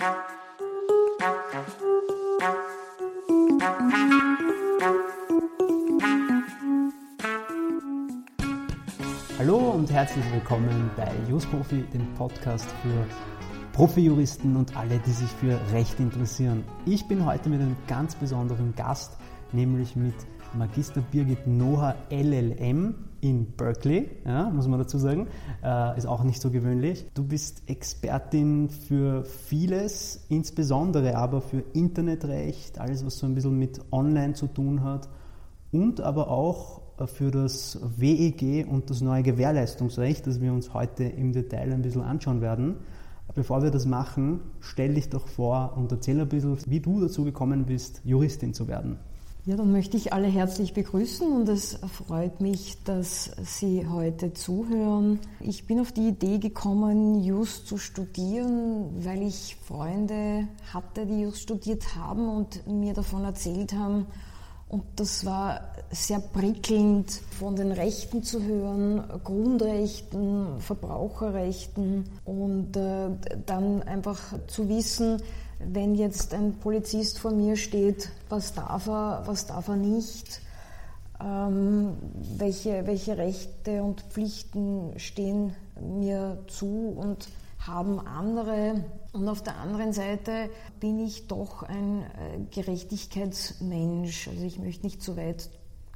Hallo und herzlich willkommen bei Profi, dem Podcast für Profijuristen und alle, die sich für Recht interessieren. Ich bin heute mit einem ganz besonderen Gast, nämlich mit Magister Birgit Noah LLM in Berkeley, ja, muss man dazu sagen. Äh, ist auch nicht so gewöhnlich. Du bist Expertin für vieles, insbesondere aber für Internetrecht, alles was so ein bisschen mit Online zu tun hat und aber auch für das WEG und das neue Gewährleistungsrecht, das wir uns heute im Detail ein bisschen anschauen werden. Bevor wir das machen, stell dich doch vor und erzähl ein bisschen, wie du dazu gekommen bist, Juristin zu werden. Ja, dann möchte ich alle herzlich begrüßen und es freut mich, dass Sie heute zuhören. Ich bin auf die Idee gekommen, Just zu studieren, weil ich Freunde hatte, die Just studiert haben und mir davon erzählt haben. Und das war sehr prickelnd, von den Rechten zu hören, Grundrechten, Verbraucherrechten und äh, dann einfach zu wissen, wenn jetzt ein Polizist vor mir steht, was darf er, was darf er nicht, ähm, welche, welche Rechte und Pflichten stehen mir zu und haben andere. Und auf der anderen Seite bin ich doch ein äh, Gerechtigkeitsmensch. Also ich möchte nicht zu weit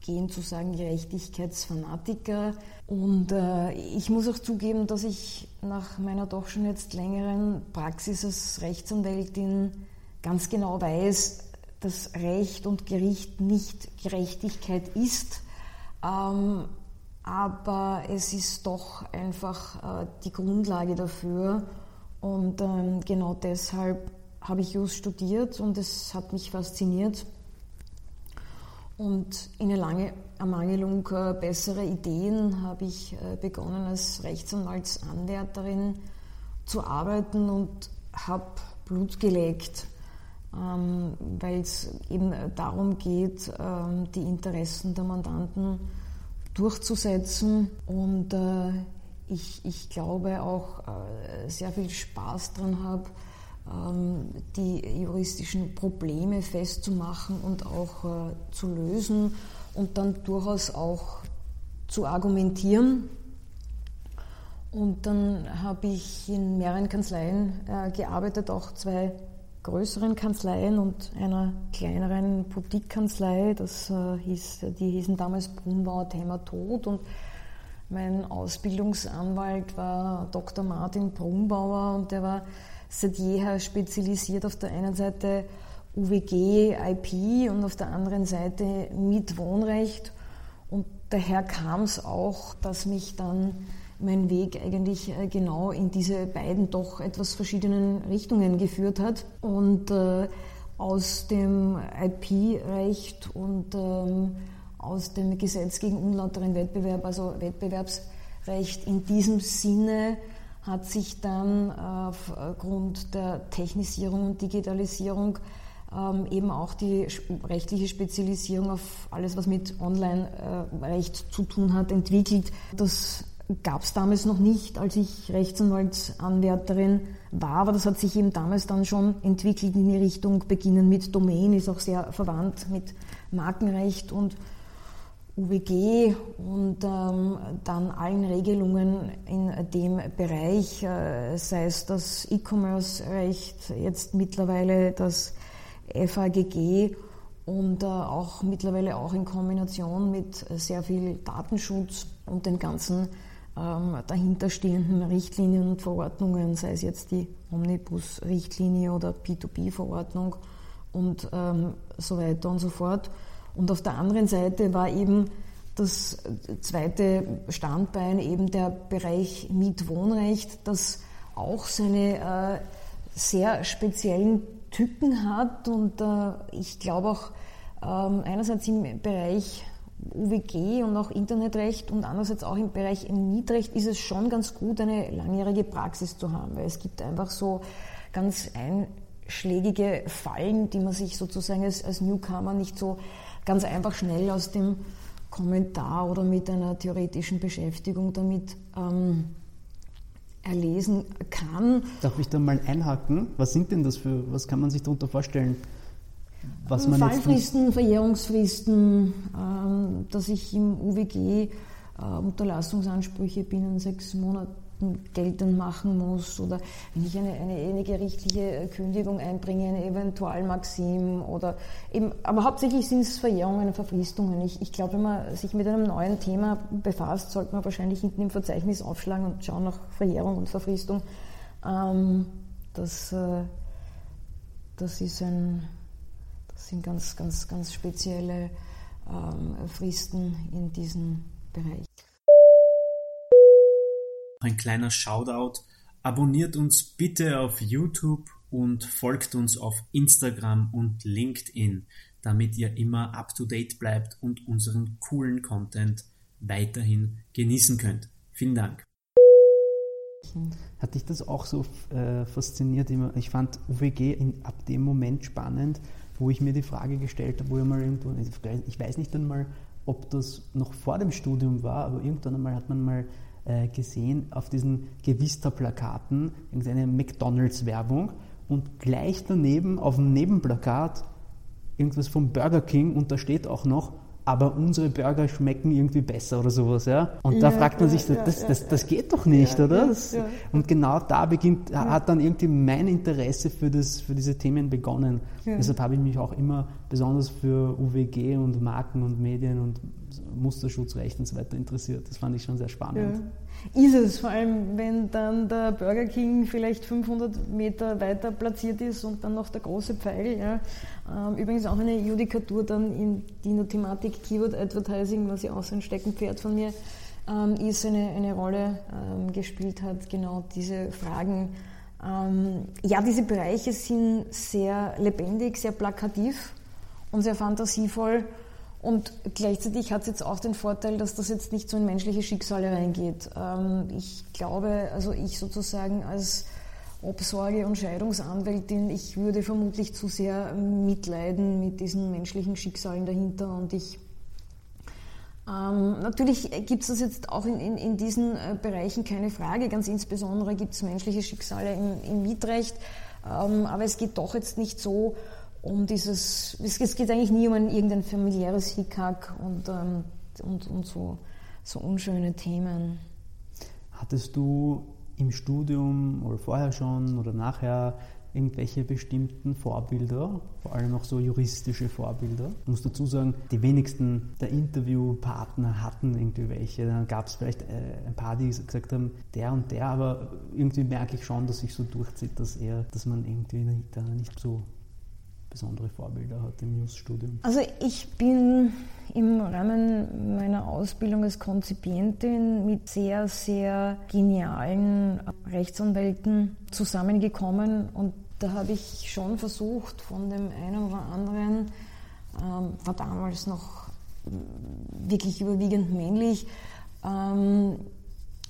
gehen zu sagen Gerechtigkeitsfanatiker. Und äh, ich muss auch zugeben, dass ich nach meiner doch schon jetzt längeren Praxis als Rechtsanwältin ganz genau weiß, dass Recht und Gericht nicht Gerechtigkeit ist. Ähm, aber es ist doch einfach äh, die Grundlage dafür. Und ähm, genau deshalb habe ich Just studiert und es hat mich fasziniert. Und in Ermangelung äh, besserer Ideen habe ich äh, begonnen, als Rechtsanwaltsanwärterin zu arbeiten und habe Blut geleckt, ähm, weil es eben darum geht, ähm, die Interessen der Mandanten durchzusetzen. Und äh, ich, ich glaube auch sehr viel Spaß daran habe, die juristischen Probleme festzumachen und auch äh, zu lösen und dann durchaus auch zu argumentieren. Und dann habe ich in mehreren Kanzleien äh, gearbeitet, auch zwei größeren Kanzleien und einer kleineren Boutique-Kanzlei. Das äh, hieß, die hießen damals Brunbauer Thema Tod und mein Ausbildungsanwalt war Dr. Martin Brunbauer und der war seit jeher spezialisiert auf der einen Seite UWG, IP und auf der anderen Seite Mietwohnrecht. Und daher kam es auch, dass mich dann mein Weg eigentlich äh, genau in diese beiden doch etwas verschiedenen Richtungen geführt hat. Und äh, aus dem IP-Recht und ähm, aus dem Gesetz gegen unlauteren Wettbewerb, also Wettbewerbsrecht in diesem Sinne, hat sich dann aufgrund der Technisierung und Digitalisierung ähm, eben auch die rechtliche Spezialisierung auf alles, was mit Online-Recht zu tun hat, entwickelt. Das gab es damals noch nicht, als ich Rechtsanwaltsanwärterin war, aber das hat sich eben damals dann schon entwickelt in die Richtung, beginnen mit Domain, ist auch sehr verwandt mit Markenrecht und UWG und ähm, dann allen Regelungen in dem Bereich, äh, sei es das E-Commerce-Recht, jetzt mittlerweile das FAGG und äh, auch mittlerweile auch in Kombination mit sehr viel Datenschutz und den ganzen ähm, dahinterstehenden Richtlinien und Verordnungen, sei es jetzt die Omnibus-Richtlinie oder P2P-Verordnung und ähm, so weiter und so fort. Und auf der anderen Seite war eben das zweite Standbein eben der Bereich Mietwohnrecht, das auch seine äh, sehr speziellen Tücken hat. Und äh, ich glaube auch ähm, einerseits im Bereich UWG und auch Internetrecht und andererseits auch im Bereich Mietrecht ist es schon ganz gut, eine langjährige Praxis zu haben, weil es gibt einfach so ganz einschlägige Fallen, die man sich sozusagen als, als Newcomer nicht so ganz einfach schnell aus dem Kommentar oder mit einer theoretischen Beschäftigung damit ähm, erlesen kann. Darf ich da mal einhaken? Was sind denn das für, was kann man sich darunter vorstellen? Was man Fallfristen, Verjährungsfristen, ähm, dass ich im UWG äh, Unterlassungsansprüche binnen sechs Monaten geltend machen muss oder wenn ich eine, eine, eine gerichtliche Kündigung einbringe, eine Eventualmaxim oder eben, aber hauptsächlich sind es Verjährungen, Verfristungen. Ich, ich glaube, wenn man sich mit einem neuen Thema befasst, sollte man wahrscheinlich hinten im Verzeichnis aufschlagen und schauen nach Verjährung und Verfristung. Ähm, das, äh, das ist ein, das sind ganz, ganz, ganz spezielle ähm, Fristen in diesem Bereich. Ein kleiner Shoutout. Abonniert uns bitte auf YouTube und folgt uns auf Instagram und LinkedIn, damit ihr immer up to date bleibt und unseren coolen Content weiterhin genießen könnt. Vielen Dank. Hat dich das auch so äh, fasziniert? Ich fand UWG in, ab dem Moment spannend, wo ich mir die Frage gestellt habe, wo ich mal irgendwo, ich weiß nicht einmal, ob das noch vor dem Studium war, aber irgendwann einmal hat man mal äh, gesehen auf diesen Gewista-Plakaten irgendeine McDonalds-Werbung und gleich daneben auf dem Nebenplakat irgendwas vom Burger King und da steht auch noch aber unsere Burger schmecken irgendwie besser oder sowas, ja. Und da fragt man sich, ja, das, das, das geht doch nicht, oder? Das, und genau da beginnt, hat dann irgendwie mein Interesse für, das, für diese Themen begonnen. Deshalb habe ich mich auch immer besonders für UWG und Marken und Medien und Musterschutzrecht und so weiter interessiert. Das fand ich schon sehr spannend. Ist es, vor allem wenn dann der Burger King vielleicht 500 Meter weiter platziert ist und dann noch der große Pfeil. Ja. Ähm, übrigens auch eine Judikatur dann in, die der Thematik Keyword Advertising, was ja auch so ein Steckenpferd von mir ähm, ist, eine, eine Rolle ähm, gespielt hat, genau diese Fragen. ja, diese Bereiche sind sehr lebendig, sehr plakativ und sehr fantasievoll. Und gleichzeitig hat es jetzt auch den Vorteil, dass das jetzt nicht so in menschliche Schicksale reingeht. Ähm, ich glaube, also ich sozusagen als Obsorge- und Scheidungsanwältin, ich würde vermutlich zu sehr mitleiden mit diesen menschlichen Schicksalen dahinter und ich ähm, natürlich gibt es das jetzt auch in, in, in, diesen äh, Bereichen keine Frage. Ganz insbesondere gibt es menschliche Schicksale im, im Mietrecht. Ähm, aber es geht doch jetzt nicht so um dieses, es geht eigentlich nie um ein, irgendein familiäres Hickhack und, ähm, und, und so, so unschöne Themen. Hattest du im Studium oder vorher schon oder nachher irgendwelche bestimmten Vorbilder, vor allem auch so juristische Vorbilder. Ich muss dazu sagen, die wenigsten der Interviewpartner hatten irgendwie welche. Dann gab es vielleicht äh, ein paar, die gesagt haben, der und der, aber irgendwie merke ich schon, dass sich so durchzieht, dass eher, dass man irgendwie da nicht so besondere Vorbilder hat im News-Studium? Also ich bin im Rahmen meiner Ausbildung als Konzipientin mit sehr, sehr genialen Rechtsanwälten zusammengekommen und da habe ich schon versucht, von dem einen oder anderen, ähm, war damals noch wirklich überwiegend männlich, ähm,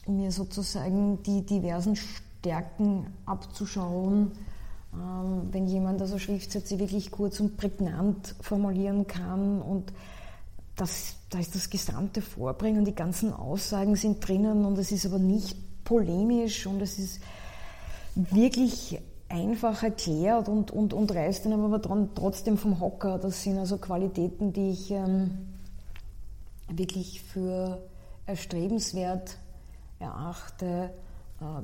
mir sozusagen die diversen Stärken abzuschauen, wenn jemand also Schriftsätze wirklich kurz und prägnant formulieren kann und das, da ist das gesamte Vorbringen die ganzen Aussagen sind drinnen und es ist aber nicht polemisch und es ist wirklich einfach erklärt und, und, und reißt dann aber trotzdem vom Hocker. Das sind also Qualitäten, die ich ähm, wirklich für erstrebenswert erachte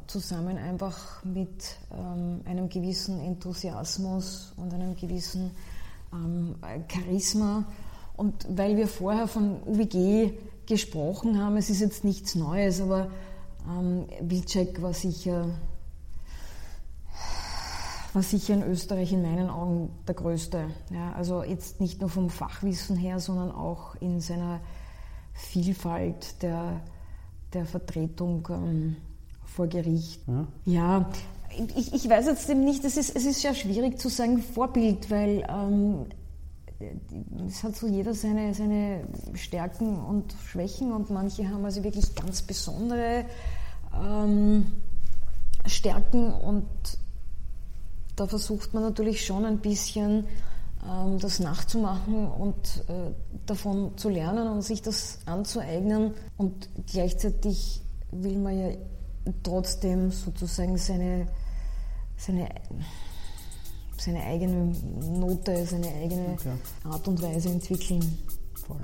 zusammen einfach mit ähm, einem gewissen Enthusiasmus und einem gewissen ähm, Charisma. Und weil wir vorher von UWG gesprochen haben, es ist jetzt nichts Neues, aber ähm, Wilczek war sicher, war sicher in Österreich in meinen Augen der Größte. Ja, also jetzt nicht nur vom Fachwissen her, sondern auch in seiner Vielfalt der, der Vertretung. Ähm, vor Gericht. Ja, ja ich, ich weiß jetzt eben nicht, es ist, es ist sehr schwierig zu sagen Vorbild, weil ähm, es hat so jeder seine, seine Stärken und Schwächen und manche haben also wirklich ganz besondere ähm, Stärken und da versucht man natürlich schon ein bisschen ähm, das nachzumachen und äh, davon zu lernen und sich das anzueignen und gleichzeitig will man ja trotzdem sozusagen seine, seine, seine eigene Note, seine eigene okay. Art und Weise entwickeln. Voll.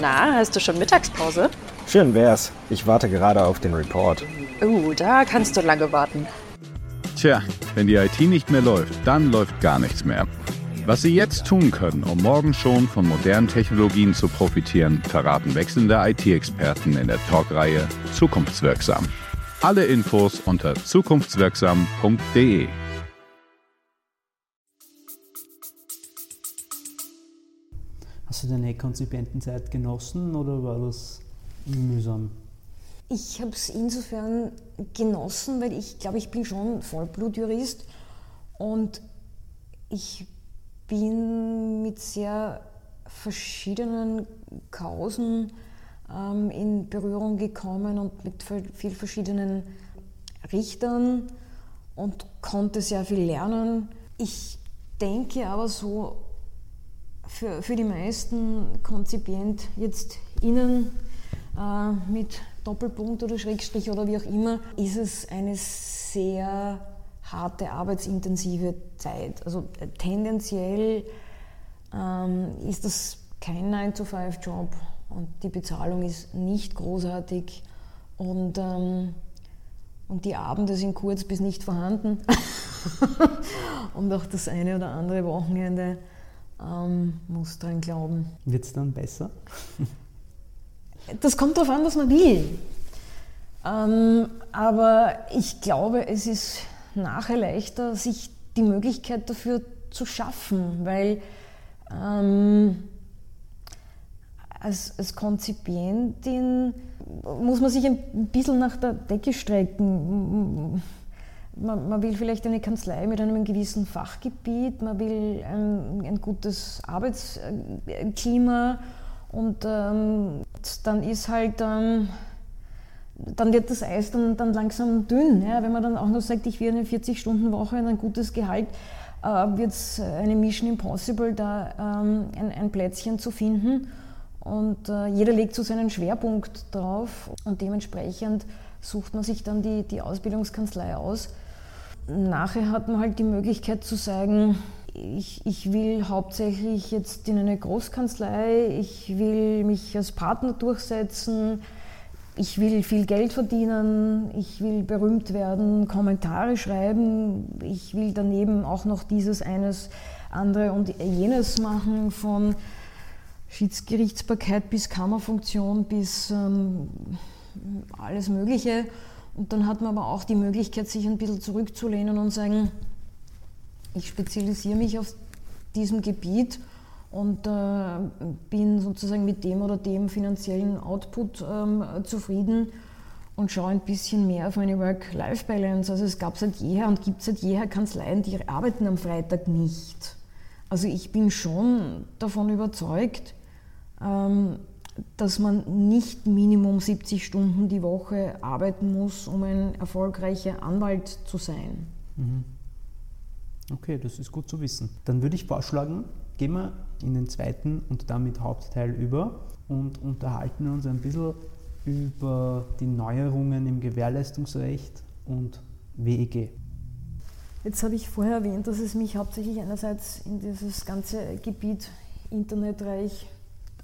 Na, hast du schon Mittagspause? Schön wär's. Ich warte gerade auf den Report. Uh, da kannst du lange warten. Tja, wenn die IT nicht mehr läuft, dann läuft gar nichts mehr. Was Sie jetzt tun können, um morgen schon von modernen Technologien zu profitieren, verraten wechselnde IT-Experten in der Talkreihe Zukunftswirksam. Alle Infos unter zukunftswirksam.de. Hast du deine Konzipentenzeit genossen oder war das mühsam? Ich habe es insofern genossen, weil ich glaube, ich bin schon Vollblutjurist und ich bin mit sehr verschiedenen Kausen ähm, in Berührung gekommen und mit vielen verschiedenen Richtern und konnte sehr viel lernen. Ich denke aber so, für, für die meisten Konzipient jetzt innen äh, mit Doppelpunkt oder Schrägstrich oder wie auch immer, ist es eine sehr harte, arbeitsintensive Zeit. Also äh, tendenziell ähm, ist das kein 9-to-5-Job und die Bezahlung ist nicht großartig und, ähm, und die Abende sind kurz bis nicht vorhanden und auch das eine oder andere Wochenende ähm, muss dran glauben. Wird es dann besser? das kommt darauf an, was man will. Ähm, aber ich glaube, es ist nachher leichter, sich die Möglichkeit dafür zu schaffen, weil ähm, als, als Konzipientin muss man sich ein bisschen nach der Decke strecken. Man, man, will vielleicht eine Kanzlei mit einem gewissen Fachgebiet, man will ein, ein gutes Arbeitsklima und ähm, dann ist halt ähm, dann wird das Eis dann, dann langsam dünn. Ja? Wenn man dann auch noch sagt, ich will eine 40-Stunden-Woche und ein gutes Gehalt, äh, wird es eine Mission Impossible, da ähm, ein, ein, Plätzchen zu finden. Und äh, jeder legt so seinen Schwerpunkt drauf und dementsprechend sucht man sich dann die, die Ausbildungskanzlei aus. Nachher hat man halt die Möglichkeit zu sagen, ich, ich, will hauptsächlich jetzt in eine Großkanzlei, ich will mich als Partner durchsetzen, ich will viel Geld verdienen, ich will berühmt werden, Kommentare schreiben, ich will daneben auch noch dieses, eines, andere und jenes machen, von Schiedsgerichtsbarkeit bis Kammerfunktion bis ähm, alles Mögliche. Und dann hat man aber auch die Möglichkeit, sich ein bisschen zurückzulehnen und sagen, ich spezialisiere mich auf diesem Gebiet und äh, bin sozusagen mit dem oder dem finanziellen Output ähm, zufrieden und schaue ein bisschen mehr auf meine Work-Life-Balance. Also es gab seit jeher und gibt seit jeher Kanzleien, die arbeiten am Freitag nicht. Also ich bin schon davon überzeugt, ähm, dass man nicht Minimum 70 Stunden die Woche arbeiten muss, um ein erfolgreicher Anwalt zu sein. Mhm. Okay, das ist gut zu wissen. Dann würde ich vorschlagen, gehen wir in den zweiten und damit Hauptteil über und unterhalten uns ein bisschen über die Neuerungen im Gewährleistungsrecht und WEG. Jetzt habe ich vorher erwähnt, dass es mich hauptsächlich einerseits in dieses ganze Gebiet Internetreich,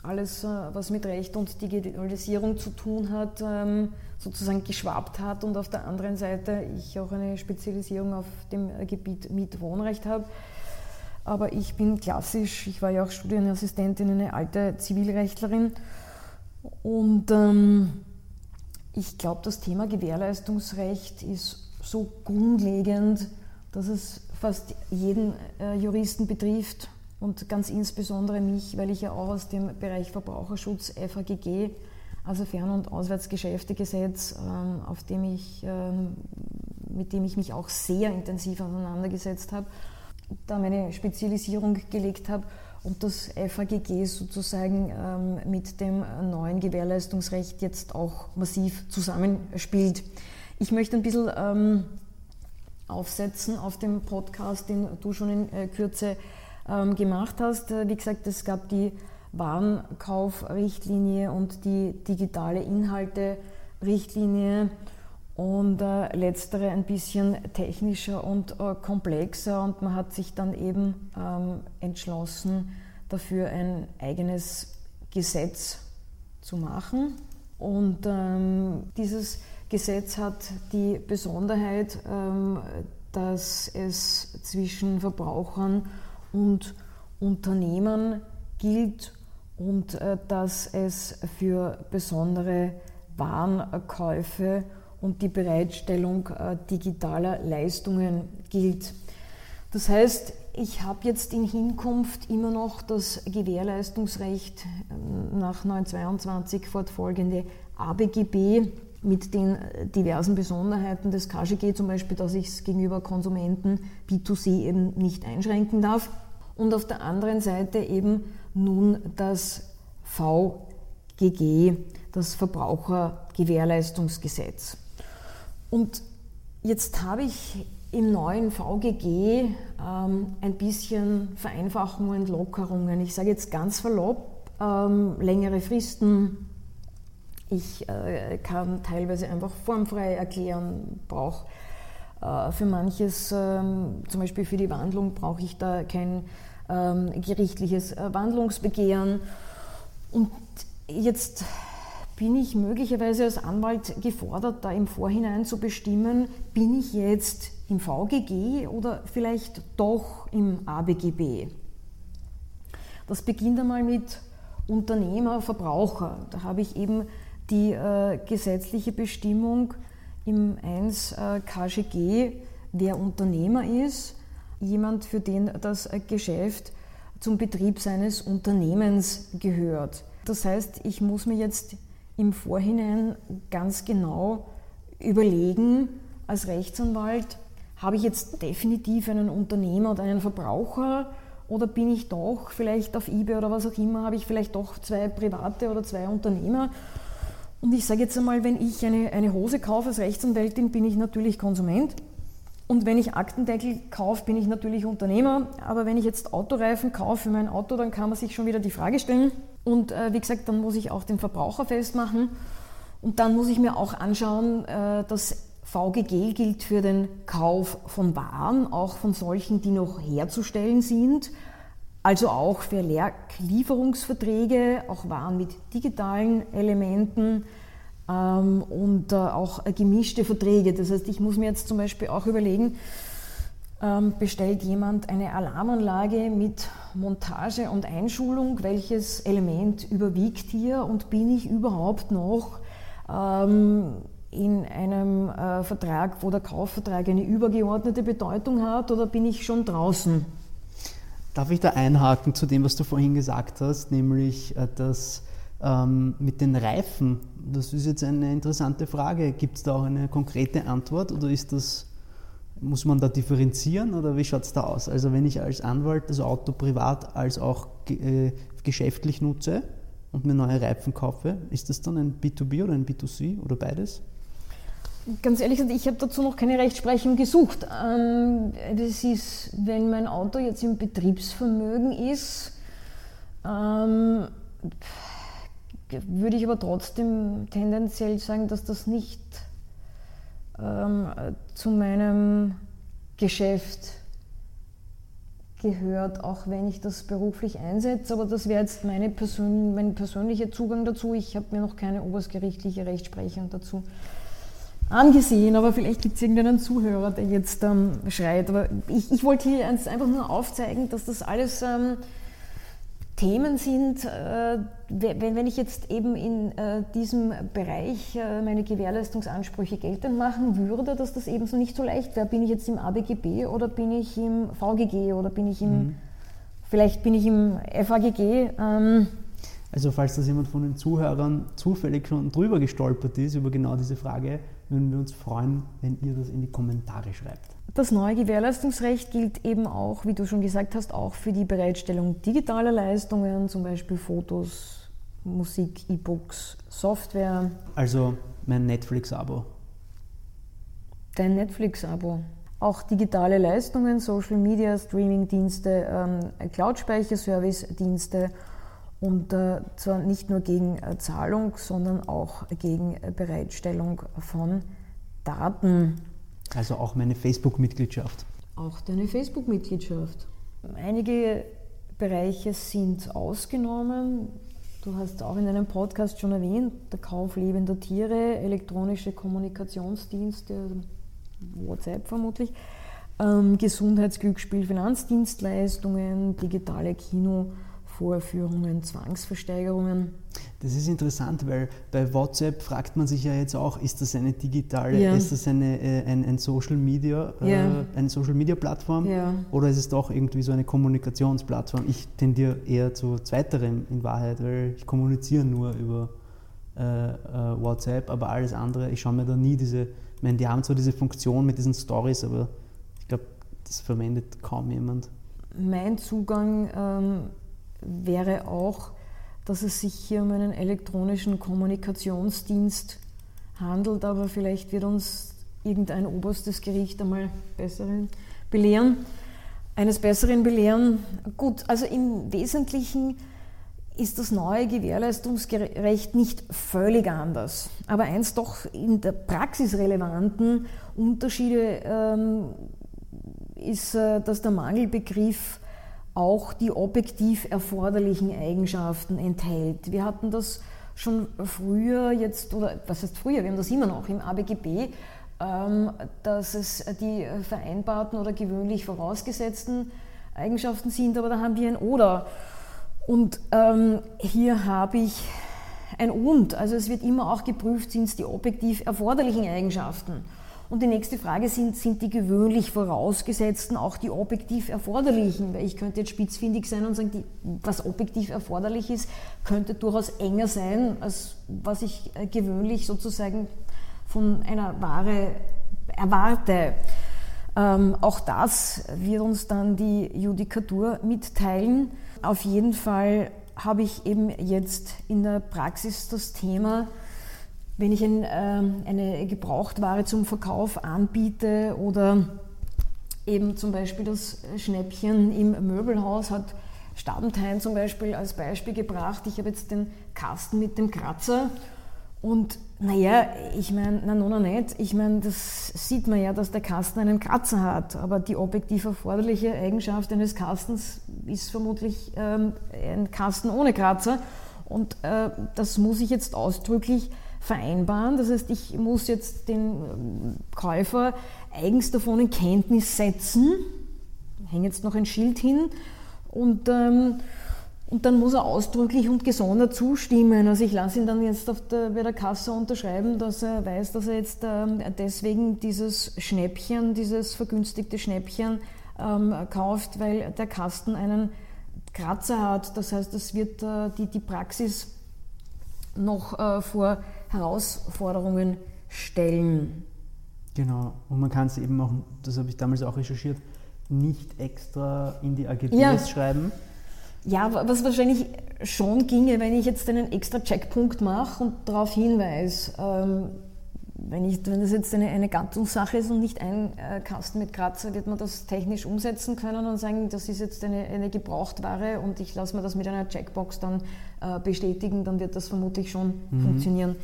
alles, äh, was mit Recht und Digitalisierung zu tun hat, ähm, sozusagen geschwappt hat und auf der anderen Seite ich auch eine Spezialisierung auf dem Gebiet Mietwohnrecht habe. Aber ich bin klassisch, ich war ja auch Studienassistentin, eine alte Zivilrechtlerin. Und ähm, ich glaube, das Thema Gewährleistungsrecht ist so grundlegend, dass es fast jeden äh, Juristen betrifft und ganz insbesondere mich, weil ich ja auch aus dem Bereich Verbraucherschutz FAGG, also Fern- und Auswärtsgeschäftegesetz, ähm, auf dem ich, ähm, mit dem ich mich auch sehr intensiv auseinandergesetzt habe, da meine Spezialisierung gelegt habe und das FAGG sozusagen ähm, mit dem neuen Gewährleistungsrecht jetzt auch massiv zusammenspielt. Ich möchte ein bisschen ähm, aufsetzen auf dem Podcast, den du schon in äh, Kürze ähm, gemacht hast. Äh, wie gesagt, es gab die Warenkaufrichtlinie und die digitale Inhalte-Richtlinie und äh, letztere ein bisschen technischer und äh, komplexer und man hat sich dann eben ähm, entschlossen, dafür ein eigenes Gesetz zu machen. Und ähm, dieses Gesetz hat die Besonderheit, ähm, dass es zwischen Verbrauchern und Unternehmen gilt und äh, dass es für besondere Warenkäufe und die Bereitstellung äh, digitaler Leistungen gilt. Das heißt, ich habe jetzt in Hinkunft immer noch das Gewährleistungsrecht ähm, nach 922 fortfolgende ABGB mit den diversen Besonderheiten des KGG, zum Beispiel, dass ich es gegenüber Konsumenten B2C eben nicht einschränken darf. Und auf der anderen Seite eben nun das VGG, das Verbrauchergewährleistungsgesetz. Und jetzt habe ich im neuen VGG ähm, ein bisschen Vereinfachungen Lockerungen. Ich sage jetzt ganz verlopp, ähm, längere Fristen, ich äh, kann teilweise einfach formfrei erklären, brauche äh, für manches, ähm, zum Beispiel für die Wandlung, brauche ich da kein ähm, gerichtliches äh, Wandlungsbegehren. Und jetzt bin ich möglicherweise als Anwalt gefordert, da im Vorhinein zu bestimmen, bin ich jetzt im VGG oder vielleicht doch im ABGB. Das beginnt einmal mit Unternehmer, Verbraucher. Da habe ich eben die äh, gesetzliche Bestimmung im 1 äh, KGG, wer Unternehmer ist, jemand, für den das äh, Geschäft zum Betrieb seines Unternehmens gehört. Das heißt, ich muss mir jetzt im Vorhinein ganz genau überlegen, als Rechtsanwalt, habe ich jetzt definitiv einen Unternehmer oder einen Verbraucher oder bin ich doch vielleicht auf eBay oder was auch immer, habe ich vielleicht doch zwei private oder zwei Unternehmer und ich sage jetzt einmal, wenn ich eine, eine Hose kaufe als Rechtsanwältin, bin ich natürlich Konsument. Und wenn ich Aktendeckel kaufe, bin ich natürlich Unternehmer. Aber wenn ich jetzt Autoreifen kaufe für mein Auto, dann kann man sich schon wieder die Frage stellen. Und äh, wie gesagt, dann muss ich auch den Verbraucher festmachen. Und dann muss ich mir auch anschauen, äh, dass VGG gilt für den Kauf von Waren, auch von solchen, die noch herzustellen sind. Also auch für Lieferungsverträge, auch Waren mit digitalen Elementen ähm, und äh, auch gemischte Verträge. Das heißt, ich muss mir jetzt zum Beispiel auch überlegen, bestellt jemand eine Alarmanlage mit Montage und Einschulung, welches Element überwiegt hier und bin ich überhaupt noch ähm, in einem äh, Vertrag, wo der Kaufvertrag eine übergeordnete Bedeutung hat oder bin ich schon draußen? Darf ich da einhaken zu dem, was du vorhin gesagt hast, nämlich äh, dass ähm, mit den Reifen, das ist jetzt eine interessante Frage. Gibt es da auch eine konkrete Antwort oder ist das, muss man da differenzieren oder wie schaut es da aus? Also wenn ich als Anwalt das Auto privat als auch äh, geschäftlich nutze und mir neue Reifen kaufe, ist das dann ein B2B oder ein B2C oder beides? Ganz ehrlich gesagt, ich habe dazu noch keine Rechtsprechung gesucht. Ähm, das ist, wenn mein Auto jetzt im Betriebsvermögen ist, ähm, würde ich aber trotzdem tendenziell sagen, dass das nicht ähm, zu meinem Geschäft gehört, auch wenn ich das beruflich einsetze. Aber das wäre jetzt meine Persön mein persönlicher Zugang dazu. Ich habe mir noch keine oberstgerichtliche Rechtsprechung dazu angesehen, aber vielleicht gibt es irgendeinen Zuhörer, der jetzt ähm, schreit. Aber ich, ich wollte hier einfach nur aufzeigen, dass das alles ähm, Themen sind, äh, wenn, ich jetzt eben in äh, diesem Bereich äh, meine Gewährleistungsansprüche geltend machen würde, dass das eben so nicht so leicht wäre. Bin ich jetzt im ABGB oder bin ich im VGG oder bin ich im, mhm. vielleicht bin ich im FAGG. Ähm, also falls das jemand von den Zuhörern zufällig schon drüber gestolpert ist, über genau diese Frage, würden wir uns freuen, wenn ihr das in die Kommentare schreibt. Das neue Gewährleistungsrecht gilt eben auch, wie du schon gesagt hast, auch für die Bereitstellung digitaler Leistungen, zum Beispiel Fotos, Musik, E-Books, Software. Also mein Netflix-Abo. Dein Netflix-Abo. Auch digitale Leistungen, Social Media, Streaming-Dienste, ähm, Cloud-Speicherservice-Dienste Und äh, zwar nicht nur gegen äh, Zahlung, sondern auch gegen äh, Bereitstellung von Daten. Also auch meine Facebook-Mitgliedschaft. Auch deine Facebook-Mitgliedschaft. Einige Bereiche sind ausgenommen. Du hast auch in deinem Podcast schon erwähnt, der Kauf lebender Tiere, elektronische Kommunikationsdienste, WhatsApp vermutlich, ähm, Gesundheitsglücksspiel, Finanzdienstleistungen, digitale Kino. Vorführungen, Zwangsversteigerungen. Das ist interessant, weil bei WhatsApp fragt man sich ja jetzt auch, ist das eine digitale, ja. ist das eine, äh, ein, ein, Social Media, äh, ja. äh, eine Social Media Plattform ja. oder ist es doch irgendwie so eine Kommunikationsplattform? Ich tendiere eher zu zweiterem in Wahrheit, weil ich kommuniziere nur über äh, äh, WhatsApp, aber alles andere, ich schaue mir da nie diese, ich meine, die haben zwar diese Funktion mit diesen Stories, aber ich glaube, das verwendet kaum jemand. Mein Zugang ähm, wäre auch, dass es sich hier um einen elektronischen Kommunikationsdienst handelt, aber vielleicht wird uns irgendein oberstes Gericht einmal besseren belehren, eines Besseren belehren. Gut, also im Wesentlichen ist das neue Gewährleistungsrecht nicht völlig anders. Aber eins doch in der Praxis relevanten Unterschiede ähm, ist, äh, dass der Mangelbegriff auch die objektiv erforderlichen Eigenschaften enthält. Wir hatten das schon früher jetzt, oder was heißt früher, wir haben das immer noch im ABGB, ähm, dass es die vereinbarten oder gewöhnlich vorausgesetzten Eigenschaften sind, aber da haben wir ein Oder. Und ähm, hier habe ich ein Und. Also es wird immer auch geprüft, sind es die objektiv erforderlichen Eigenschaften. Und die nächste Frage sind, sind die gewöhnlich vorausgesetzten auch die objektiv erforderlichen? Weil ich könnte jetzt spitzfindig sein und sagen, die, was objektiv erforderlich ist, könnte durchaus enger sein, als was ich äh, gewöhnlich sozusagen von einer Ware erwarte. Ähm, auch das wird uns dann die Judikatur mitteilen. Auf jeden Fall habe ich eben jetzt in der Praxis das Thema, wenn ich ein, äh, eine Gebrauchtware zum Verkauf anbiete oder eben zum Beispiel das Schnäppchen im Möbelhaus hat Stabentheim zum Beispiel als Beispiel gebracht. Ich habe jetzt den Kasten mit dem Kratzer und naja, ich meine, na, no, nicht. Ich meine, das sieht man ja, dass der Kasten einen Kratzer hat, aber die objektiv erforderliche Eigenschaft eines Kastens ist vermutlich ähm, ein Kasten ohne Kratzer und äh, das muss ich jetzt ausdrücklich vereinbaren. Das heißt, ich muss jetzt den ähm, Käufer eigens davon in Kenntnis setzen, hänge jetzt noch ein Schild hin und, ähm, und dann muss er ausdrücklich und gesondert zustimmen. Also ich lasse ihn dann jetzt der, bei der Kasse unterschreiben, dass er weiß, dass er jetzt ähm, deswegen dieses Schnäppchen, dieses vergünstigte Schnäppchen ähm, kauft, weil der Kasten einen Kratzer hat. Das heißt, das wird äh, die, die Praxis noch äh, vor Herausforderungen stellen. Genau, und man kann es eben auch, das habe ich damals auch recherchiert, nicht extra in die AGBs ja. schreiben. Ja, was wahrscheinlich schon ginge, wenn ich jetzt einen extra Checkpunkt mache und darauf hinweise, ähm, wenn, ich, wenn das jetzt eine, eine Gattungssache ist und nicht ein äh, Kasten mit Kratzer, wird man das technisch umsetzen können und sagen, das ist jetzt eine, eine Gebrauchtware und ich lasse mir das mit einer Checkbox dann äh, bestätigen, dann wird das vermutlich schon mhm. funktionieren.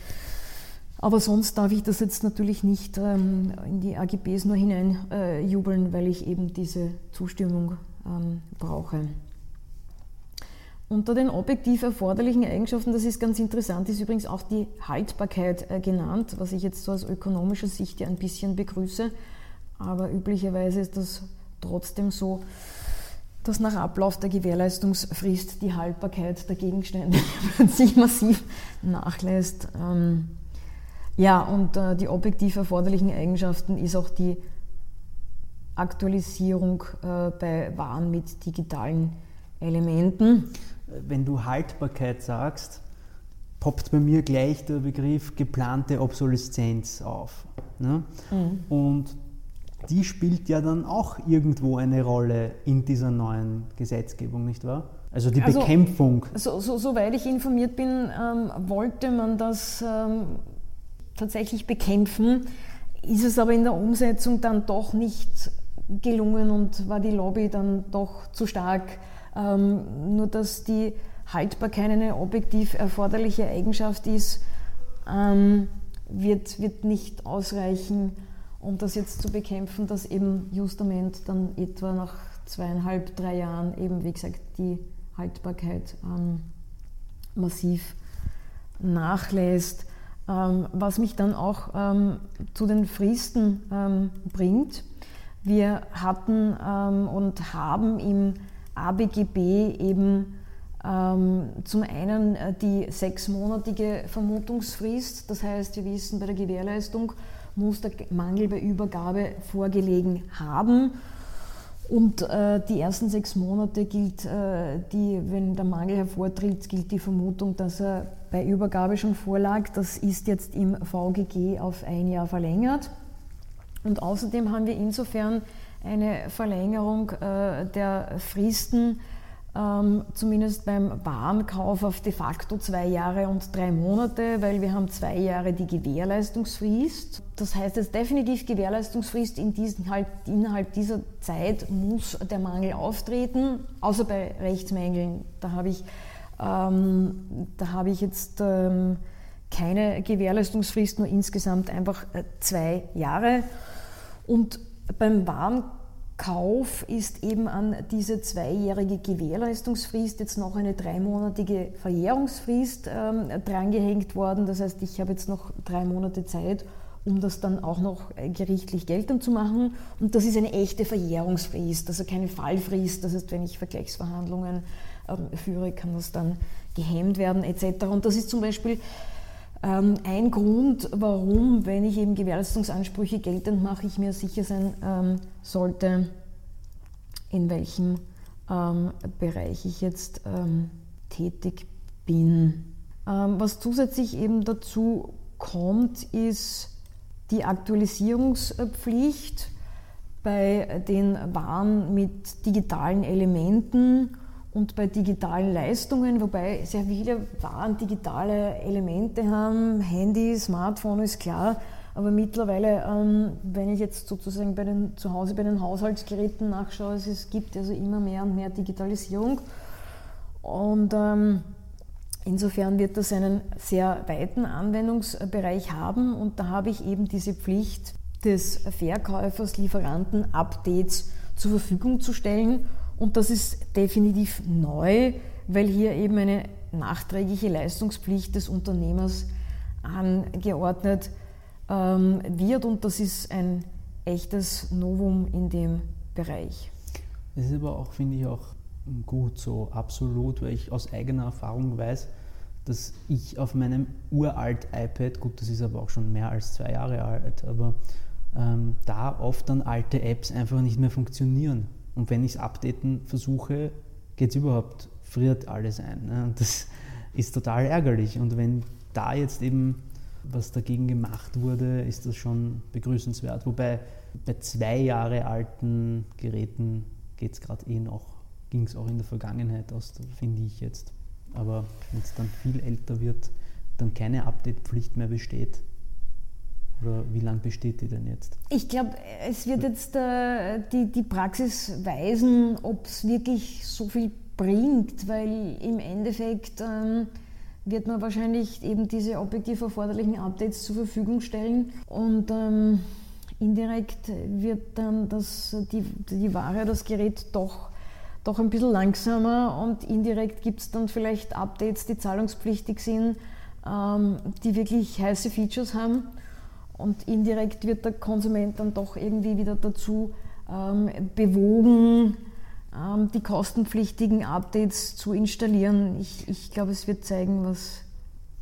Aber sonst darf ich das jetzt natürlich nicht ähm, in die AGBs nur hineinjubeln, äh, weil ich eben diese Zustimmung ähm, brauche. Unter den objektiv erforderlichen Eigenschaften, das ist ganz interessant, ist übrigens auch die Haltbarkeit äh, genannt, was ich jetzt so aus ökonomischer Sicht ja ein bisschen begrüße. Aber üblicherweise ist das trotzdem so, dass nach Ablauf der Gewährleistungsfrist die Haltbarkeit der Gegenstände sich massiv nachlässt. Ähm, ja, und äh, die objektiv erforderlichen Eigenschaften ist auch die Aktualisierung äh, bei Waren mit digitalen Elementen wenn du Haltbarkeit sagst, poppt bei mir gleich der Begriff geplante Obsoleszenz auf. Ne? Mhm. Und die spielt ja dann auch irgendwo eine Rolle in dieser neuen Gesetzgebung, nicht wahr? Also die also, Bekämpfung. So, so, soweit ich informiert bin, ähm, wollte man das ähm, tatsächlich bekämpfen, ist es aber in der Umsetzung dann doch nicht gelungen und war die Lobby dann doch zu stark ähm, nur dass die Haltbarkeit eine objektiv erforderliche Eigenschaft ist, ähm, wird, wird nicht ausreichen, um das jetzt zu bekämpfen, dass eben Justament dann etwa nach zweieinhalb, drei Jahren eben, wie gesagt, die Haltbarkeit ähm, massiv nachlässt. Ähm, was mich dann auch ähm, zu den Fristen ähm, bringt. Wir hatten und haben im ABGB eben ähm, zum einen äh, die sechsmonatige Vermutungsfrist, das heißt, wir wissen, bei der Gewährleistung muss der Mangel bei Übergabe vorgelegen haben. Und äh, die ersten sechs Monate gilt, äh, die, wenn der Mangel hervortritt, gilt die Vermutung, dass er bei Übergabe schon vorlag. Das ist jetzt im VGG auf ein Jahr verlängert. Und außerdem haben wir insofern eine Verlängerung äh, der Fristen ähm, zumindest beim Warenkauf auf de facto zwei Jahre und drei Monate, weil wir haben zwei Jahre die Gewährleistungsfrist. Das heißt jetzt definitiv Gewährleistungsfrist, in diesen, halt, innerhalb dieser Zeit muss der Mangel auftreten, außer bei Rechtsmängeln. Da habe ich, ähm, da ich jetzt ähm, keine Gewährleistungsfrist, nur insgesamt einfach äh, zwei Jahre. Und beim Warenkauf Kauf ist eben an diese zweijährige Gewährleistungsfrist jetzt noch eine dreimonatige Verjährungsfrist ähm, drangehängt worden. Das heißt, ich habe jetzt noch drei Monate Zeit, um das dann auch noch äh, gerichtlich geltend zu machen. Und das ist eine echte Verjährungsfrist, also keine Fallfrist. Das heißt, wenn ich Vergleichsverhandlungen ähm, führe, kann das dann gehemmt werden etc. Und das ist zum Beispiel ein Grund, warum, wenn ich eben Gewährleistungsansprüche geltend mache, ich mir sicher sein ähm, sollte, in welchem ähm, Bereich ich jetzt tätig bin. was zusätzlich eben dazu kommt, ist die Aktualisierungspflicht bei den Waren mit digitalen Elementen und bei digitalen Leistungen, wobei sehr viele Waren digitale Elemente haben, Handy, Smartphone ist klar, aber mittlerweile, ähm, wenn ich jetzt sozusagen bei den, zu Hause bei den Haushaltsgeräten nachschaue, es gibt also immer mehr und mehr Digitalisierung. Und ähm, insofern wird das einen sehr weiten Anwendungsbereich haben. Und da habe ich eben diese Pflicht des Verkäufers, Lieferanten Updates zur Verfügung zu stellen und das ist definitiv neu, weil hier eben eine nachträgliche Leistungspflicht des Unternehmers angeordnet ähm, wird und das ist ein echtes Novum in dem Bereich. Das ist aber auch, finde ich, auch gut so, absolut, weil ich aus eigener Erfahrung weiß, dass ich auf meinem uralt iPad, gut, das ist aber auch schon mehr als zwei Jahre alt, aber ähm, da oft dann alte Apps einfach nicht mehr funktionieren. Und wenn ich es updaten versuche, geht es überhaupt, friert alles ein. Ne? Und das ist total ärgerlich. Und wenn da jetzt eben was dagegen gemacht wurde, ist das schon begrüßenswert. Wobei bei zwei Jahre alten Geräten geht es gerade eh noch, ging es auch in der Vergangenheit aus, finde ich jetzt. Aber wenn es dann viel älter wird, dann keine Update-Pflicht mehr besteht, oder wie lange besteht die denn jetzt? Ich glaube, es wird jetzt äh, die, die Praxis weisen, ob es wirklich so viel bringt, weil im Endeffekt ähm, wird man wahrscheinlich eben diese objektiv erforderlichen Updates zur Verfügung stellen und ähm, indirekt wird dann das, die, die Ware, das Gerät doch, doch ein bisschen langsamer und indirekt gibt es dann vielleicht Updates, die zahlungspflichtig sind, ähm, die wirklich heiße Features haben und indirekt wird der Konsument dann doch irgendwie wieder dazu ähm, bewogen, ähm, die kostenpflichtigen Updates zu installieren. Ich, ich glaube, es wird zeigen, was.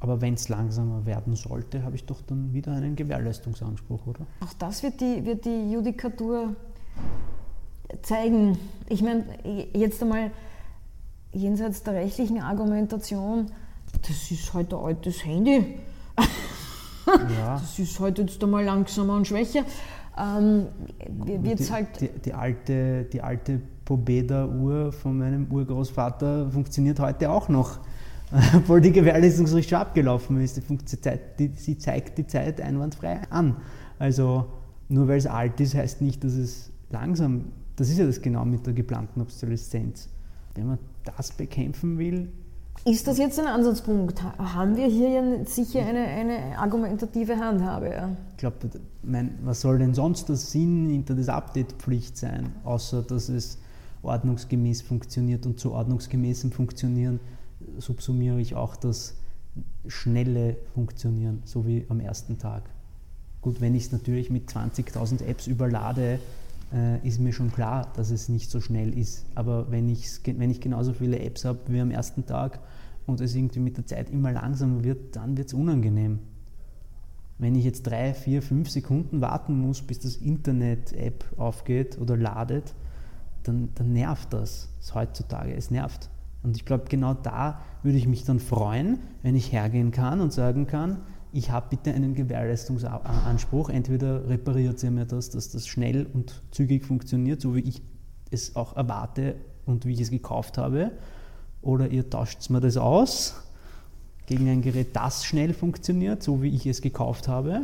Aber wenn es langsamer werden sollte, habe ich doch dann wieder einen Gewährleistungsanspruch, oder? Auch das wird die, wird die Judikatur zeigen. Ich meine, jetzt einmal jenseits der rechtlichen Argumentation, das ist halt ein altes Handy. Ja. Das ist halt jetzt einmal langsamer und schwächer. Ähm, wird's die, halt die, die, alte, die alte Pobeda-Uhr von meinem Urgroßvater funktioniert heute auch noch, obwohl die Gewährleistungsfrist schon abgelaufen ist. Die, sie zeigt die Zeit einwandfrei an. Also nur weil es alt ist, heißt nicht, dass es langsam, das ist ja das genau mit der geplanten Obsoleszenz. Wenn man das bekämpfen will, ist das jetzt ein Ansatzpunkt? Haben wir hier sicher eine, eine argumentative Handhabe? Ich glaube, was soll denn sonst der Sinn hinter der Update-Pflicht sein, außer dass es ordnungsgemäß funktioniert und zu ordnungsgemäßem Funktionieren subsumiere ich auch das schnelle Funktionieren, so wie am ersten Tag. Gut, wenn ich es natürlich mit 20.000 Apps überlade, äh, ist mir schon klar, dass es nicht so schnell ist. Aber wenn, wenn ich genauso viele Apps habe wie am ersten Tag und es irgendwie mit der Zeit immer langsamer wird, dann wird es unangenehm. Wenn ich jetzt drei, vier, fünf Sekunden warten muss, bis das Internet-App aufgeht oder ladet, dann, dann nervt das. das heutzutage. Es nervt. Und ich glaube, genau da würde ich mich dann freuen, wenn ich hergehen kann und sagen kann, ich habe bitte einen Gewährleistungsanspruch. Entweder repariert ihr mir das, dass das schnell und zügig funktioniert, so wie ich es auch erwarte und wie ich es gekauft habe, oder ihr tauscht mir das aus gegen ein Gerät, das schnell funktioniert, so wie ich es gekauft habe.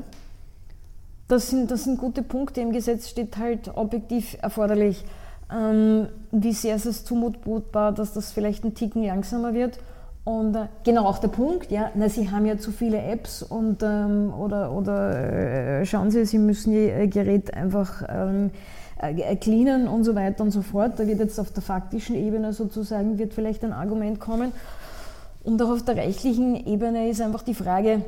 Das sind, das sind gute Punkte. Im Gesetz steht halt objektiv erforderlich. Ähm, wie sehr ist es zumutbar, dass das vielleicht ein Ticken langsamer wird? Und äh, genau auch der Punkt, ja, na, Sie haben ja zu viele Apps und ähm, oder, oder äh, schauen Sie, Sie müssen Ihr Gerät einfach ähm, äh, cleanen und so weiter und so fort. Da wird jetzt auf der faktischen Ebene sozusagen wird vielleicht ein Argument kommen. Und auch auf der rechtlichen Ebene ist einfach die Frage,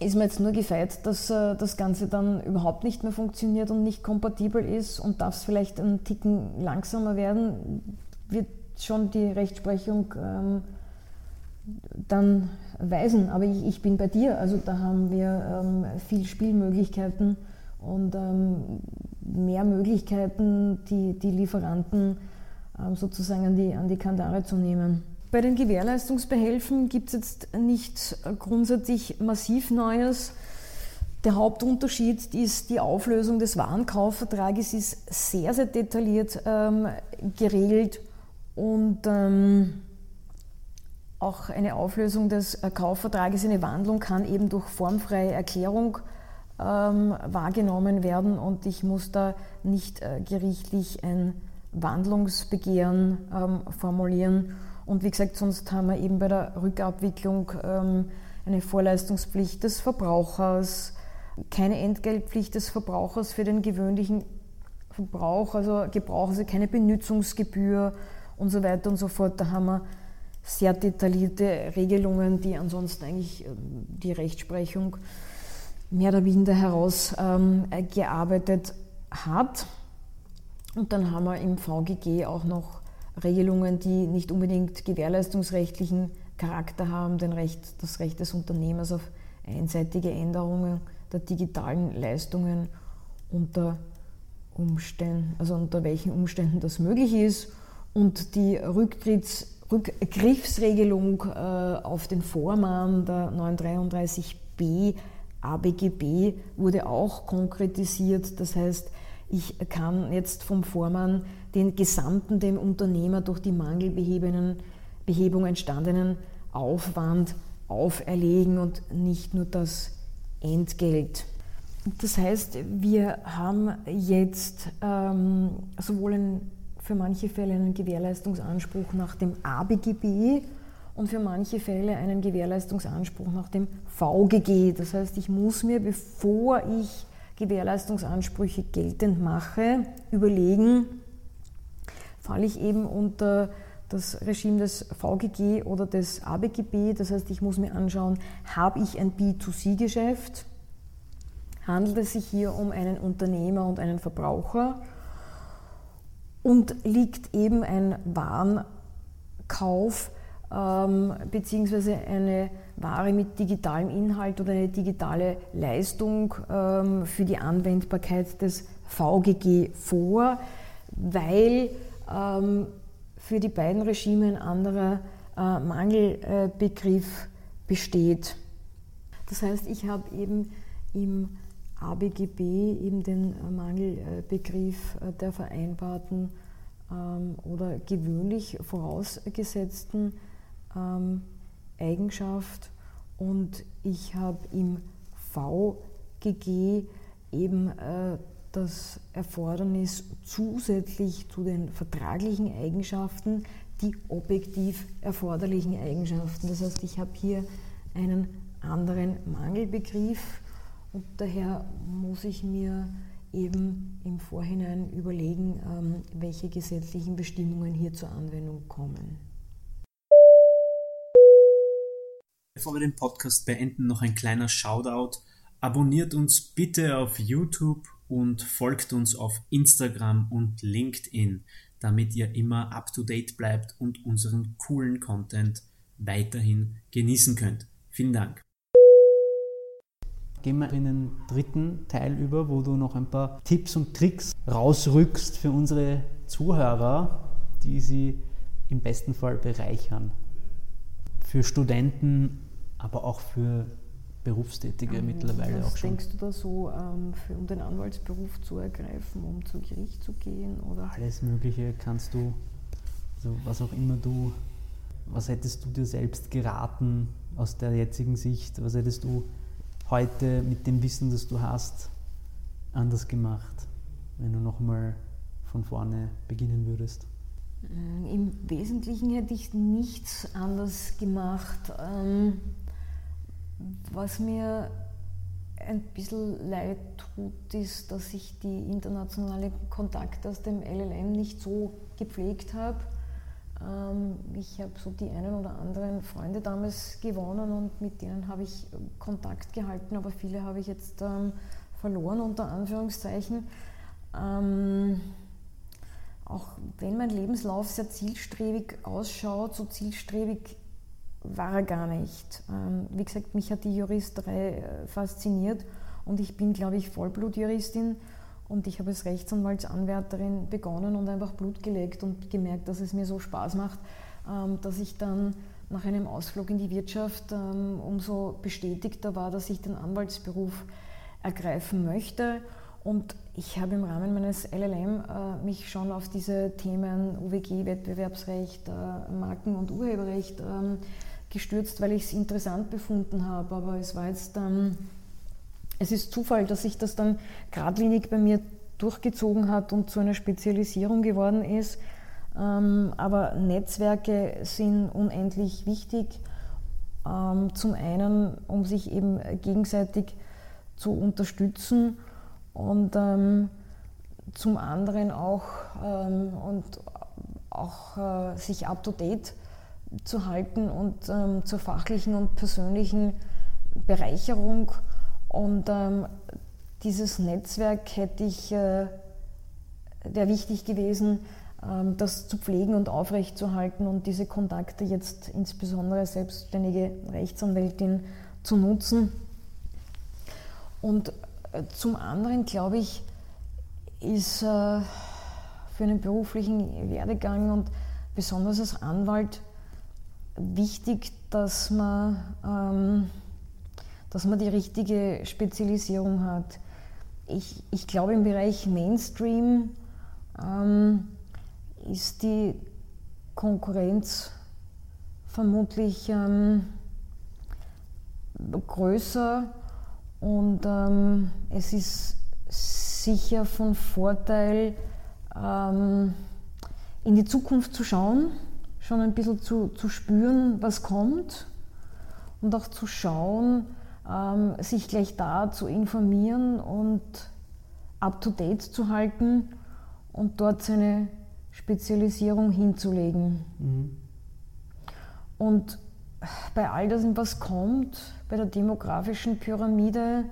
ist mir jetzt nur gefeit, dass äh, das Ganze dann überhaupt nicht mehr funktioniert und nicht kompatibel ist und darf es vielleicht einen Ticken langsamer werden, wird schon die Rechtsprechung ähm, dann weisen. Aber ich, ich, bin bei dir, also da haben wir ähm, viel Spielmöglichkeiten und ähm, mehr Möglichkeiten, die, die Lieferanten ähm, sozusagen an die, an die Kandare zu nehmen. Bei den Gewährleistungsbehelfen gibt es jetzt nicht grundsätzlich massiv Neues. Der Hauptunterschied ist die Auflösung des Warenkaufvertrages ist sehr, sehr detailliert ähm, geregelt und ähm, auch eine Auflösung des Kaufvertrages, eine Wandlung kann eben durch formfreie Erklärung ähm, wahrgenommen werden und ich muss da nicht äh, gerichtlich ein Wandlungsbegehren ähm, formulieren. Und wie gesagt, sonst haben wir eben bei der Rückabwicklung ähm, eine Vorleistungspflicht des Verbrauchers, keine Entgeltpflicht des Verbrauchers für den gewöhnlichen Verbrauch, also Gebrauch, also keine Benutzungsgebühr und so weiter und so fort. Da haben wir sehr detaillierte Regelungen, die ansonsten eigentlich ähm, die Rechtsprechung mehr oder minder herausgearbeitet ähm, hat. Und dann haben wir im VGG auch noch Regelungen, die nicht unbedingt gewährleistungsrechtlichen Charakter haben, den Recht, das Recht des Unternehmers auf einseitige Änderungen der digitalen Leistungen unter Umständen, also unter welchen Umständen das möglich ist und die Rücktritts Rückgriffsregelung äh, auf den Vormann der 933b ABGB wurde auch konkretisiert. Das heißt, ich kann jetzt vom Vormann den gesamten dem Unternehmer durch die Mangelbehebung entstandenen Aufwand auferlegen und nicht nur das Entgelt. Das heißt, wir haben jetzt ähm, sowohl ein, für manche Fälle einen Gewährleistungsanspruch nach dem ABGB und für manche Fälle einen Gewährleistungsanspruch nach dem VGG. Das heißt, ich muss mir, bevor ich Gewährleistungsansprüche geltend mache, überlegen, falle ich eben unter das Regime des VGG oder des ABGB. Das heißt, ich muss mir anschauen, habe ich ein B2C-Geschäft? Handelt es sich hier um einen Unternehmer und einen Verbraucher? Und liegt eben ein Warenkauf ähm, beziehungsweise eine Ware mit digitalem Inhalt oder eine digitale Leistung ähm, für die Anwendbarkeit des VGG vor, weil ähm, für die beiden Regime ein anderer äh, Mangelbegriff besteht. Das heißt, ich habe eben im ABGB eben den Mangelbegriff äh, der vereinbarten ähm, oder gewöhnlich vorausgesetzten ähm, Eigenschaft und ich habe im VGG eben äh, das Erfordernis zusätzlich zu den vertraglichen Eigenschaften, die objektiv erforderlichen Eigenschaften. Das heißt, ich habe hier einen anderen Mangelbegriff und daher muss ich mir eben im Vorhinein überlegen, ähm, welche gesetzlichen Bestimmungen hier zur Anwendung kommen. Bevor wir den Podcast beenden, noch ein kleiner Shoutout. Abonniert uns bitte auf YouTube und folgt uns auf Instagram und LinkedIn, damit ihr immer up-to-date bleibt und unseren coolen Content weiterhin genießen könnt. Vielen Dank. Gehen wir in den dritten Teil über, wo du noch ein paar Tipps und Tricks rausrückst für unsere Zuhörer, die sie im besten Fall bereichern. Für Studenten, aber auch für Berufstätige Ähm, mittlerweile was auch schon. denkst du da so, ähm, für, um den Anwaltsberuf zu ergreifen, um zu Gericht zu gehen? Oder? Alles Mögliche kannst du, also was auch immer du, was hättest du dir selbst geraten aus der jetzigen Sicht? Was hättest du heute mit dem Wissen, das du hast, anders gemacht, wenn du nochmal von vorne beginnen würdest? Mm, Im Wesentlichen hätte ich nichts anders gemacht. Ähm, was mir ein bisschen leid tut, ist, dass ich die internationalen Kontakte aus dem LLM nicht so gepflegt habe. Ähm, ich habe so die einen oder anderen Freunde damals gewonnen und mit denen habe ich Kontakt gehalten, aber viele habe ich jetzt ähm, verloren, unter Anführungszeichen. Auch wenn mein Lebenslauf sehr zielstrebig ausschaut, so zielstrebig war er gar nicht. Ähm, wie gesagt, mich hat die Juristerei äh, fasziniert und ich bin, glaube ich, Vollblutjuristin und ich habe als Rechtsanwaltsanwärterin begonnen und einfach Blut gelegt und gemerkt, dass es mir so Spaß macht, ähm, dass ich dann nach einem Ausflug in die Wirtschaft ähm, umso bestätigter war, dass ich den Anwaltsberuf ergreifen möchte. Und ich habe im Rahmen meines LLM äh, mich schon auf diese Themen UWG, Wettbewerbsrecht, äh, Marken- und Urheberrecht ähm, gestürzt, weil ich es interessant befunden habe. Aber es war jetzt, ähm, es ist Zufall, dass sich das dann geradlinig bei mir durchgezogen hat und zu einer Spezialisierung geworden ist. Ähm, aber Netzwerke sind unendlich wichtig. Ähm, zum einen, um sich eben gegenseitig zu unterstützen und ähm, zum anderen auch, ähm, und auch äh, sich up-to-date zu halten und ähm, zur fachlichen und persönlichen Bereicherung. Und ähm, dieses Netzwerk hätte ich, äh, wäre wichtig gewesen, ähm, das zu pflegen und aufrechtzuerhalten und diese Kontakte jetzt insbesondere selbstständige Rechtsanwältin zu nutzen. Und zum anderen, glaube ich, ist äh, für einen beruflichen Werdegang und besonders als Anwalt wichtig, dass man, ähm, dass man die richtige Spezialisierung hat. Ich, ich glaube, im Bereich Mainstream ähm, ist die Konkurrenz vermutlich ähm, größer und ähm, es ist sicher von Vorteil, ähm, in die Zukunft zu schauen, schon ein bisschen zu, zu spüren, was kommt und auch zu schauen, ähm, sich gleich da zu informieren und up-to-date zu halten und dort seine Spezialisierung hinzulegen. Mhm. Und bei all dem, was kommt, bei der demografischen Pyramide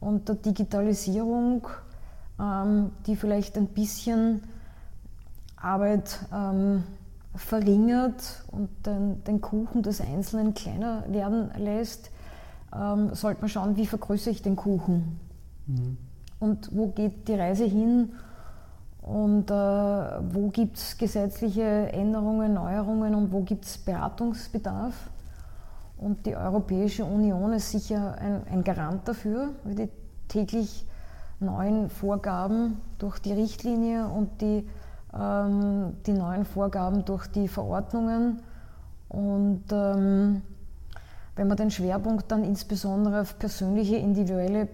und der Digitalisierung, ähm, die vielleicht ein bisschen Arbeit ähm, verringert und den, den, Kuchen des Einzelnen kleiner werden lässt, ähm, sollte man schauen, wie vergrößere ich den Kuchen Mhm. und wo geht die Reise hin und äh, wo gibt es gesetzliche Änderungen, Neuerungen und wo gibt es Beratungsbedarf. Und die Europäische Union ist sicher ein, ein Garant dafür, weil die täglich neuen Vorgaben durch die Richtlinie und die, ähm, die neuen Vorgaben durch die Verordnungen. Und ähm, wenn man den Schwerpunkt dann insbesondere auf persönliche, individuelle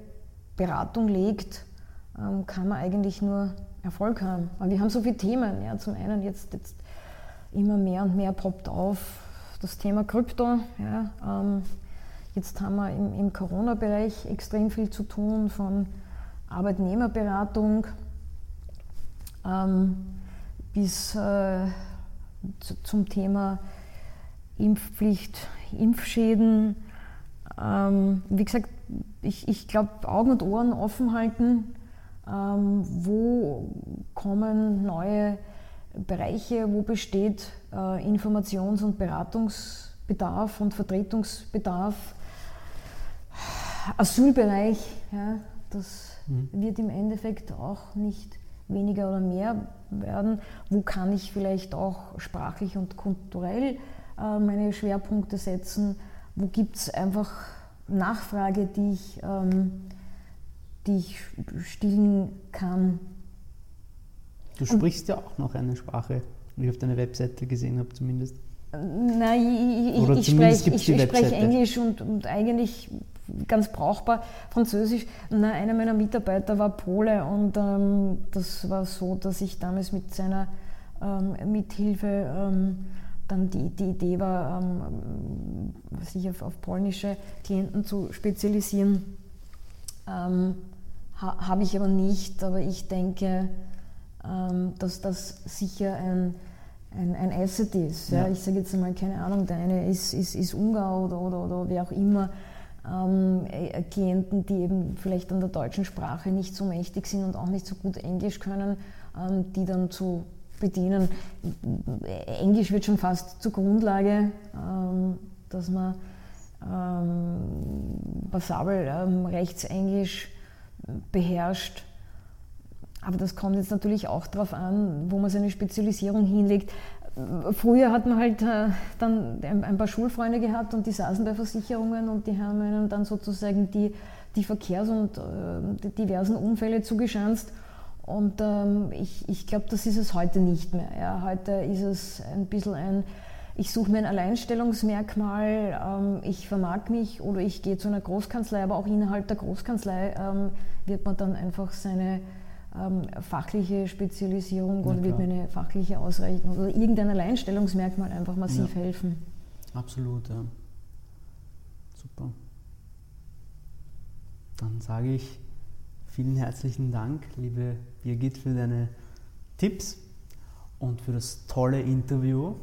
Beratung legt, ähm, kann man eigentlich nur Erfolg haben. Aber wir haben so viele Themen. Ja. Zum einen jetzt, jetzt immer mehr und mehr poppt auf das Thema Krypto. Ja, ähm, jetzt haben wir im, im Corona-Bereich extrem viel zu tun von Arbeitnehmerberatung ähm, bis äh, zu, zum Thema Impfpflicht, Impfschäden. Ähm, wie gesagt, ich, ich glaube, Augen und Ohren offen halten. Ähm, wo kommen neue Bereiche, wo besteht äh, Informations- und Beratungsbedarf und Vertretungsbedarf. Asylbereich, ja, das mhm. wird im Endeffekt auch nicht weniger oder mehr werden. Wo kann ich vielleicht auch sprachlich und kulturell äh, meine Schwerpunkte setzen? Wo gibt es einfach Nachfrage, die ich, ähm, die ich stillen kann? Du sprichst ja auch noch eine Sprache, wie ich auf deiner Webseite gesehen habe zumindest. Nein, ich, ich, spreche, ich, ich spreche Englisch und, und, eigentlich ganz brauchbar Französisch. Na, einer meiner Mitarbeiter war Pole und ähm, das war so, dass ich damals mit seiner ähm, Mithilfe ähm, dann die, die Idee war, ähm, sich auf, auf, polnische Klienten zu spezialisieren. Ähm, ha, Habe ich aber nicht, aber ich denke, dass das sicher ein, ein, ein Asset ist. Ja. Ich sage jetzt mal, keine Ahnung, der eine ist, ist, ist Ungar oder, oder, oder wer auch immer. Ähm, äh, Klienten, die eben vielleicht an der deutschen Sprache nicht so mächtig sind und auch nicht so gut Englisch können, ähm, die dann zu bedienen. Englisch wird schon fast zur Grundlage, ähm, dass man ähm, passabel ähm, Rechtsenglisch beherrscht aber das kommt jetzt natürlich auch darauf an, wo man seine Spezialisierung hinlegt. Früher hat man halt äh, dann ein paar Schulfreunde gehabt und die saßen bei Versicherungen und die haben einem dann sozusagen die, die Verkehrs- und äh, die diversen Unfälle zugeschanzt. Und ähm, ich, ich glaube, das ist es heute nicht mehr. Ja. Heute ist es ein bisschen ein, ich suche mir ein Alleinstellungsmerkmal, ähm, ich vermag mich oder ich gehe zu einer Großkanzlei, aber auch innerhalb der Großkanzlei ähm, wird man dann einfach seine ähm, fachliche Spezialisierung oder wird mir eine fachliche Ausrechnung oder irgendein Alleinstellungsmerkmal einfach massiv ja. helfen. Absolut, ja. Super. Dann sage ich vielen herzlichen Dank, liebe Birgit, für deine Tipps und für das tolle Interview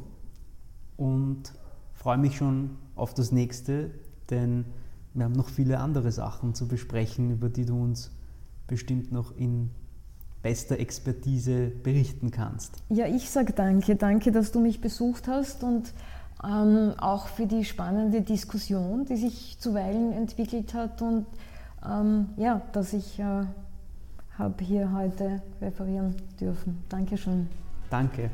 und freue mich schon auf das nächste, denn wir haben noch viele andere Sachen zu besprechen, über die du uns bestimmt noch in bester Expertise berichten kannst. Ja, ich sage danke. Danke, dass du mich besucht hast und ähm, auch für die spannende Diskussion, die sich zuweilen entwickelt hat und ähm, ja, dass ich äh, habe hier heute referieren dürfen. Dankeschön. Danke.